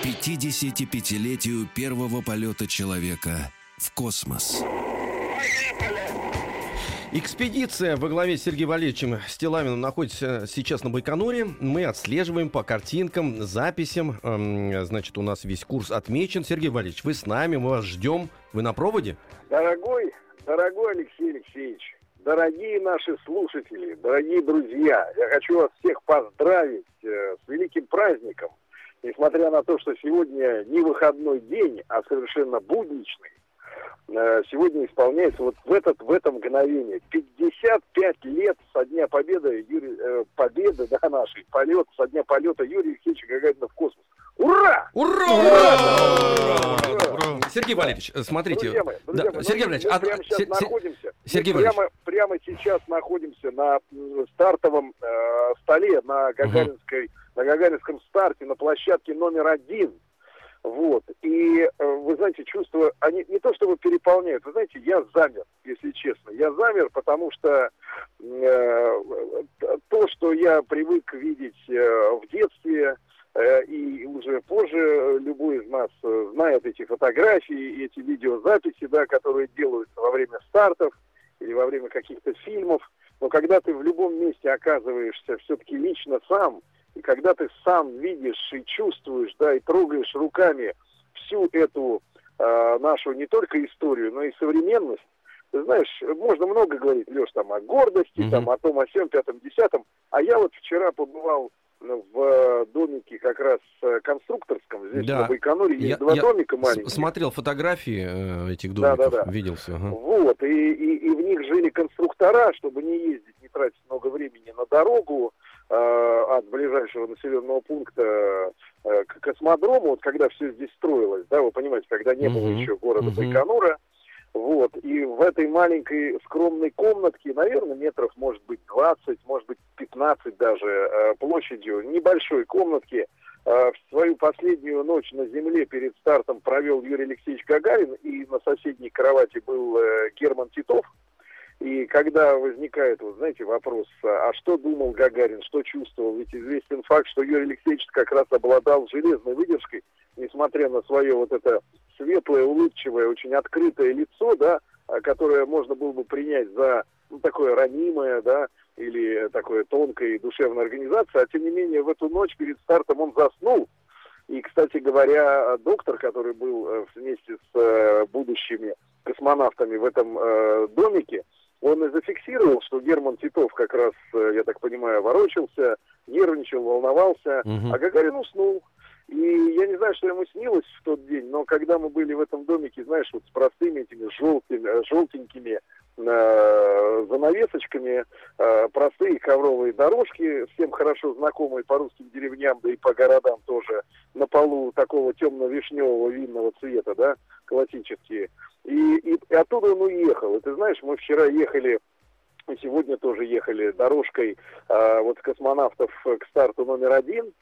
К 55-летию первого полета человека в космос. Экспедиция во главе с Сергеем Валерьевичем Стилавиным находится сейчас на Байконуре. Мы отслеживаем по картинкам, записям. Эм, Значит, у нас весь курс отмечен. Сергей Валерьевич, вы с нами, мы вас ждем. Вы на проводе? Дорогой, дорогой Алексей Алексеевич, дорогие наши слушатели, дорогие друзья, я хочу вас всех поздравить э, с великим праздником. Несмотря на то, что сегодня не выходной день, а совершенно будничный, э, сегодня исполняется вот в, этот, в это мгновение 55 лет со дня победы, Юрий, э, победы да, нашей, полет, со дня полета Юрия Алексеевича Гагарина в космос. Ура! Ура! Сергей Валерьевич, э, смотрите. Друзья мои, друзья Да, мои, Сергей Валерьевич, мы а- прямо сейчас Се- Се- находимся. Сергей мы прямо, Валерьевич. прямо сейчас находимся на стартовом э, столе на Гагаринской, на Гагаринском старте, на площадке номер один. Вот. И э, вы знаете, чувства, они не то чтобы переполняют, вы знаете, я замер, если честно. Я замер, потому что э, то, что я привык видеть э, в детстве, э, и уже позже любой из нас э, знает эти фотографии, эти видеозаписи, да, которые делаются во время стартов или во время каких-то фильмов. Но когда ты в любом месте оказываешься все-таки лично сам, и когда ты сам видишь и чувствуешь, да, и трогаешь руками всю эту э, нашу не только историю, но и современность, ты знаешь, можно много говорить, Леш, там о гордости, Мгм. там о том, о всем, пятом, десятом. А я вот вчера побывал ну, в э, домике как раз э, конструкторском, здесь Да. на Байконуре есть Я- два я домика маленьких. смотрел фотографии э, этих Да, домиков, да, да. видел все. Вот, и, и, и в них жили конструктора, чтобы не ездить, не тратить много времени на дорогу от ближайшего населенного пункта э, к космодрому, вот когда все здесь строилось, да, вы понимаете, когда не было еще города. Байконура, вот, и в этой маленькой скромной комнатке, наверное, метров, может быть, 20, может быть, 15 даже э, площадью, небольшой комнатки, э, в свою последнюю ночь на Земле перед стартом провел Юрий Алексеевич Гагарин, и на соседней кровати был э, Герман Титов. И когда возникает, вот знаете, вопрос, а что думал Гагарин, что чувствовал, ведь известен факт, что Юрий Алексеевич как раз обладал железной выдержкой, несмотря на свое вот это светлое, улыбчивое, очень открытое лицо, да, а, которое можно было бы принять за ну, такое ранимое, да, или такое тонкое и душевное организация, а тем не менее в эту ночь перед стартом он заснул. И, кстати говоря, доктор, который был э, вместе с э, будущими космонавтами в этом э, домике, он и зафиксировал, что Герман Титов как раз, э, я так понимаю, ворочался, нервничал, волновался, Мгм. а Гагарин уснул. И я не знаю, что ему снилось в тот день, но когда мы были в этом домике, знаешь, вот с простыми этими желтыми, желтенькими э, занавесочками, э, простые ковровые дорожки, всем хорошо знакомые по русским деревням, да и по городам тоже, полу такого темно-вишневого винного цвета, да, классические. И, и, и оттуда он уехал. И ты знаешь, мы вчера ехали и сегодня тоже ехали дорожкой э, вот космонавтов к старту номер один.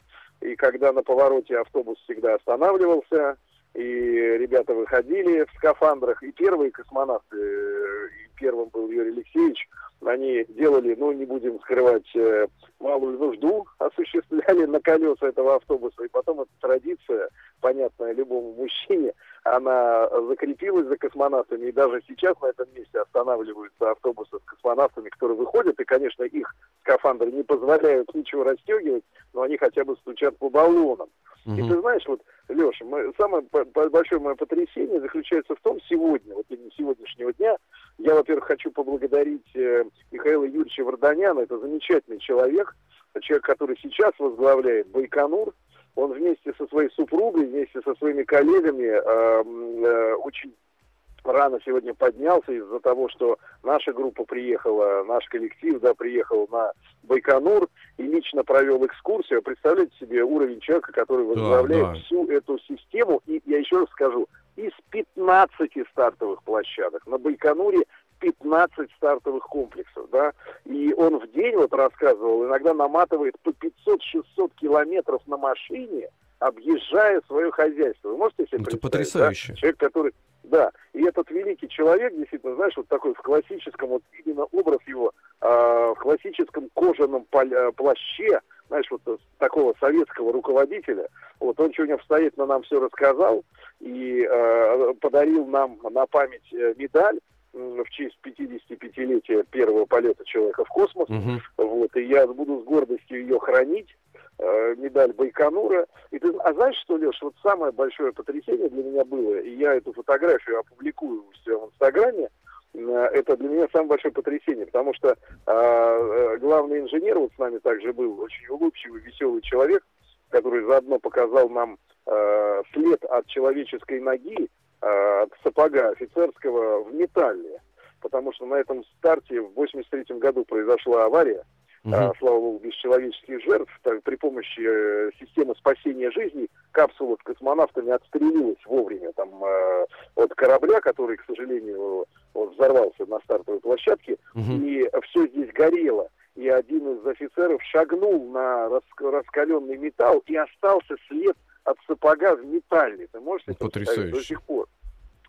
И когда на повороте автобус всегда останавливался, и ребята выходили в скафандрах, и первые космонавты, э, и первым был Юрий Алексеевич, они делали, ну, не будем скрывать, э, малую нужду, осуществляли на колеса этого автобуса, и потом эта традиция, понятная любому мужчине, она закрепилась за космонавтами, и даже сейчас на этом месте останавливаются автобусы с космонавтами, которые выходят, и, конечно, их скафандры не позволяют ничего расстегивать, но они хотя бы стучат по баллонам. И Мгм. ты знаешь, вот, Леша, мы, самое по- по- большое мое потрясение заключается в том, сегодня, вот именно сегодняшнего дня, я, во-первых, хочу поблагодарить э, Михаила Юрьевича Варданяна, это замечательный человек, человек, который сейчас возглавляет Байконур, он вместе со своей супругой, вместе со своими коллегами э, э, очень рано сегодня поднялся из-за того, что наша группа приехала, наш коллектив, да, приехал на Байконур и лично провел экскурсию. Представляете себе уровень человека, который возглавляет да, да. всю эту систему. И я еще раз скажу, из 15 стартовых площадок на Байконуре 15 стартовых комплексов, да, и он в день, вот рассказывал, иногда наматывает по 500-600 километров на машине, объезжая свое хозяйство. Вы можете себе Это потрясающе. Да? Человек, который... Да, и этот великий человек, действительно, знаешь, вот такой в классическом, вот именно образ его, э, в классическом кожаном э, плаще, знаешь, вот такого советского руководителя, вот он сегодня обстоятельно нам все рассказал и э, подарил нам на память э, медаль, в честь 55-летия первого полета человека в космос. Угу. Вот, и я буду с гордостью ее хранить. Э, медаль Байконура. И ты, а знаешь что, Леш, вот самое большое потрясение для меня было, и я эту фотографию опубликую у себя в Инстаграме, э, это для меня самое большое потрясение, потому что э, э, главный инженер вот с нами также был, очень улыбчивый, веселый человек, который заодно показал нам э, след от человеческой ноги, э, от сапога офицерского в металле. Потому что на этом старте в 83 году произошла авария, угу. а, слава богу, без человеческих жертв, так, при помощи э, системы спасения жизни капсула с космонавтами отстрелилась вовремя там, э, от корабля, который, к сожалению, вот, взорвался на стартовой площадке, угу. и все здесь горело. И один из офицеров шагнул на рас- раскаленный металл, и остался след от сапога в металле. Ты можешь это представить до сих пор?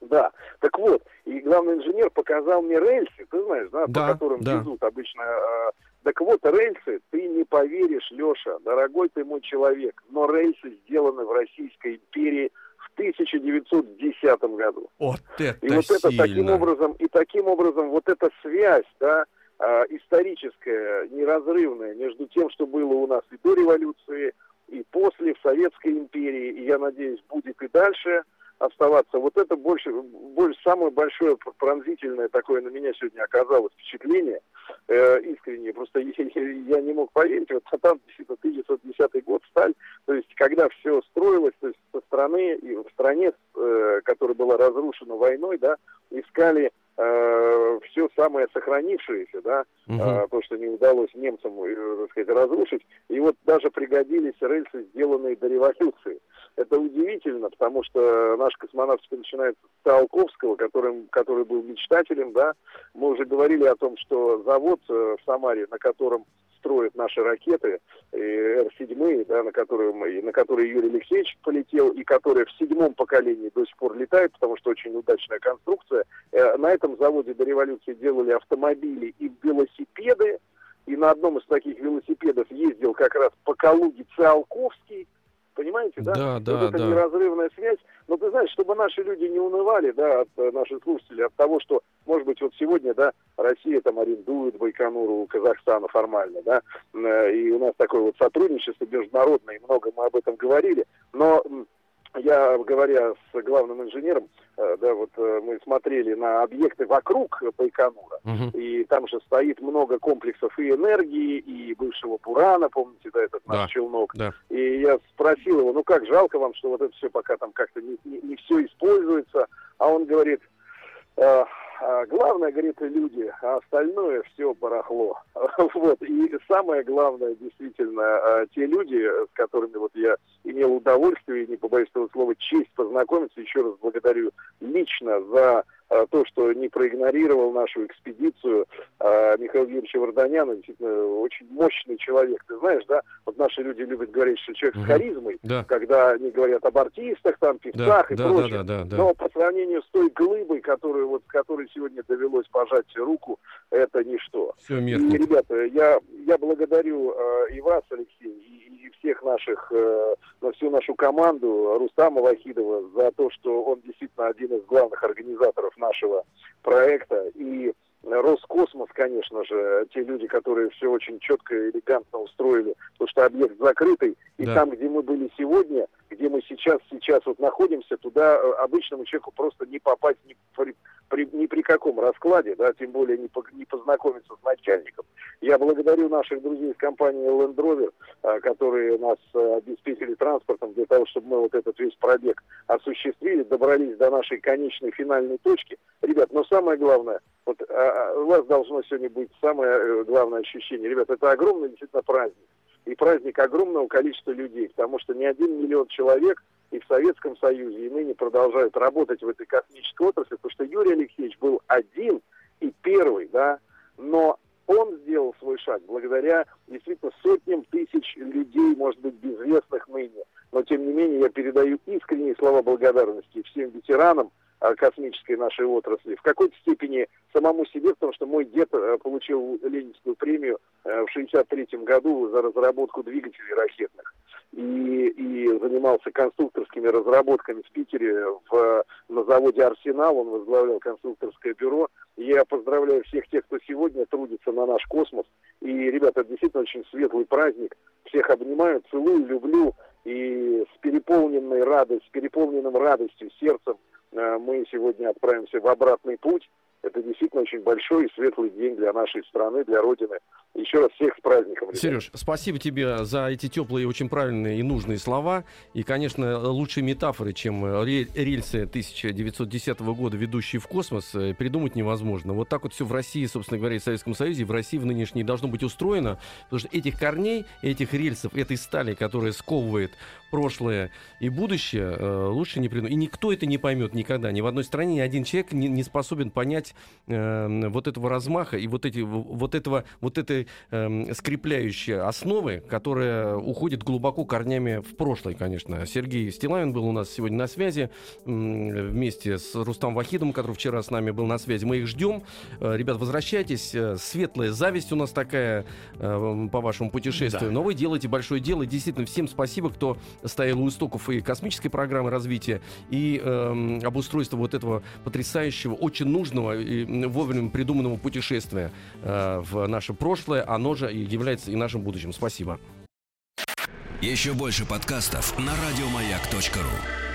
Да. Так вот, и главный инженер показал мне рельсы, ты знаешь, да, да по которым да. везут обычно э, так вот, рельсы, ты не поверишь, Леша, дорогой ты мой человек, но рельсы сделаны в Российской империи в 1910 году. Вот это И вот сильно. это таким образом, и таким образом вот эта связь, да, э, историческая, неразрывная между тем, что было у нас и до революции, и после в Советской империи, и я надеюсь, будет и дальше – оставаться. Вот это больше, больше самое большое пронзительное такое на меня сегодня оказалось впечатление э, искренне. Просто я, я не мог поверить. Вот а там действительно 1910 год, сталь. То есть когда все строилось, то есть со стороны и в стране, э, которая была разрушена войной, да, искали э, все самое сохранившееся, да, угу. э, то, что не удалось немцам, э, так сказать, разрушить. И вот даже пригодились рельсы, сделанные до революции. Это удивительно, потому что наш космонавтика начинается с Циолковского, которым, который был мечтателем, да. Мы уже говорили о том, что завод э, в Самаре, на котором строят наши ракеты, Р-7, да, на, которые, на которые Юрий Алексеевич полетел, и которые в седьмом поколении до сих пор летают, потому что очень удачная конструкция. Э, на этом заводе до революции делали автомобили и велосипеды, и на одном из таких велосипедов ездил как раз по Калуге Циолковский, понимаете, да? Да, да, вот это да. неразрывная связь. Но ты знаешь, чтобы наши люди не унывали, да, от э, наших слушателей, от того, что, может быть, вот сегодня, да, Россия там арендует Байконур у Казахстана формально, да, э, и у нас такое вот сотрудничество международное, и много мы об этом говорили, но я, говоря с главным инженером, э, да, вот э, мы смотрели на объекты вокруг Байконура, угу. и там же стоит много комплексов и энергии, и бывшего Пурана, помните, да, этот наш да. челнок. Да. И я спросил его, ну как, жалко вам, что вот это все пока там как-то не, не, не все используется, а он говорит, э, главное, говорит, люди, а остальное все барахло. вот. И самое главное, действительно, а, те люди, с которыми вот я имел удовольствие, не побоюсь этого слова, честь познакомиться, еще раз благодарю лично за а, то, что не проигнорировал нашу экспедицию а, Михаил Юрьевич Варданян, действительно очень мощный человек. Ты знаешь, да, вот наши люди любят говорить, что человек угу. с харизмой, да. когда они говорят об артистах, там, певцах да, и да, прочем. Да, да, да, да. Но по сравнению с той глыбой, которую, вот, которой сегодня довелось пожать руку, это ничто. Все И, ребята, я, я благодарю э, и вас, Алексей, и, и всех наших, э, всю нашу команду, Рустама Вахидова, за то, что он действительно один из главных организаторов нашего проекта. И Роскосмос, конечно же, те люди, которые все очень четко и элегантно устроили, потому что объект закрытый. И да. там, где мы были сегодня, где мы сейчас, сейчас вот находимся, туда э, обычному человеку просто не попасть ни при, при, ни при каком раскладе, да, тем более не, по, не познакомиться с начальником. Я благодарю наших друзей из компании Land Rover, а, которые нас а, обеспечили транспортом для того, чтобы мы вот этот весь пробег осуществили, добрались до нашей конечной финальной точки. Ребят, но самое главное, вот а, у вас должно сегодня быть самое э, главное ощущение. Ребят, это огромный действительно праздник и праздник огромного количества людей, потому что не один миллион человек и в Советском Союзе, и ныне продолжают работать в этой космической отрасли, потому что Юрий Алексеевич был один и первый, да, но он сделал свой шаг благодаря действительно сотням тысяч людей, может быть, безвестных ныне. Но, тем не менее, я передаю искренние слова благодарности всем ветеранам, космической нашей отрасли. В какой-то степени самому себе, потому что мой дед э, получил Ленинскую премию э, в 1963 году за разработку двигателей ракетных. И, и занимался конструкторскими разработками в Питере в, на заводе «Арсенал». Он возглавлял конструкторское бюро. Я поздравляю всех тех, кто сегодня трудится на наш космос. И, ребята, это действительно очень светлый праздник. Всех обнимаю, целую, люблю. И с переполненной радостью, с переполненным радостью сердцем Э, мы сегодня отправимся в обратный путь. Это действительно очень большой и светлый день для нашей страны, для Родины. Еще раз всех с праздником. Ребят. Сереж, спасибо тебе за эти теплые, очень правильные и нужные слова. И, конечно, лучшие метафоры, чем рельсы 1910 года, ведущие в космос, э, придумать невозможно. Вот так вот все в России, собственно говоря, и в Советском Союзе, в России в нынешней должно быть устроено, потому что этих корней, этих рельсов, этой стали, которая сковывает прошлое и будущее, э, лучше не придумать. И никто это не поймет никогда. Ни в одной стране ни один человек не способен понять э, вот этого размаха и вот, эти, вот, этого, вот этой э, скрепляющей основы, которая уходит глубоко корнями в прошлое, конечно. Сергей Стилавин был у нас сегодня на связи э, вместе с Рустам Вахидом, который вчера с нами был на связи. Мы их ждем. Э, ребят, возвращайтесь. Э, светлая зависть у нас такая э, по вашему путешествию. Да. Но вы делаете большое дело. Действительно, всем спасибо, кто стоял у истоков и космической программы развития, и э, обустройства вот этого потрясающего, очень нужного и вовремя придуманного путешествия э, в наше прошлое, оно же является и нашим будущим. Спасибо. Еще больше подкастов на радиомаяк.ру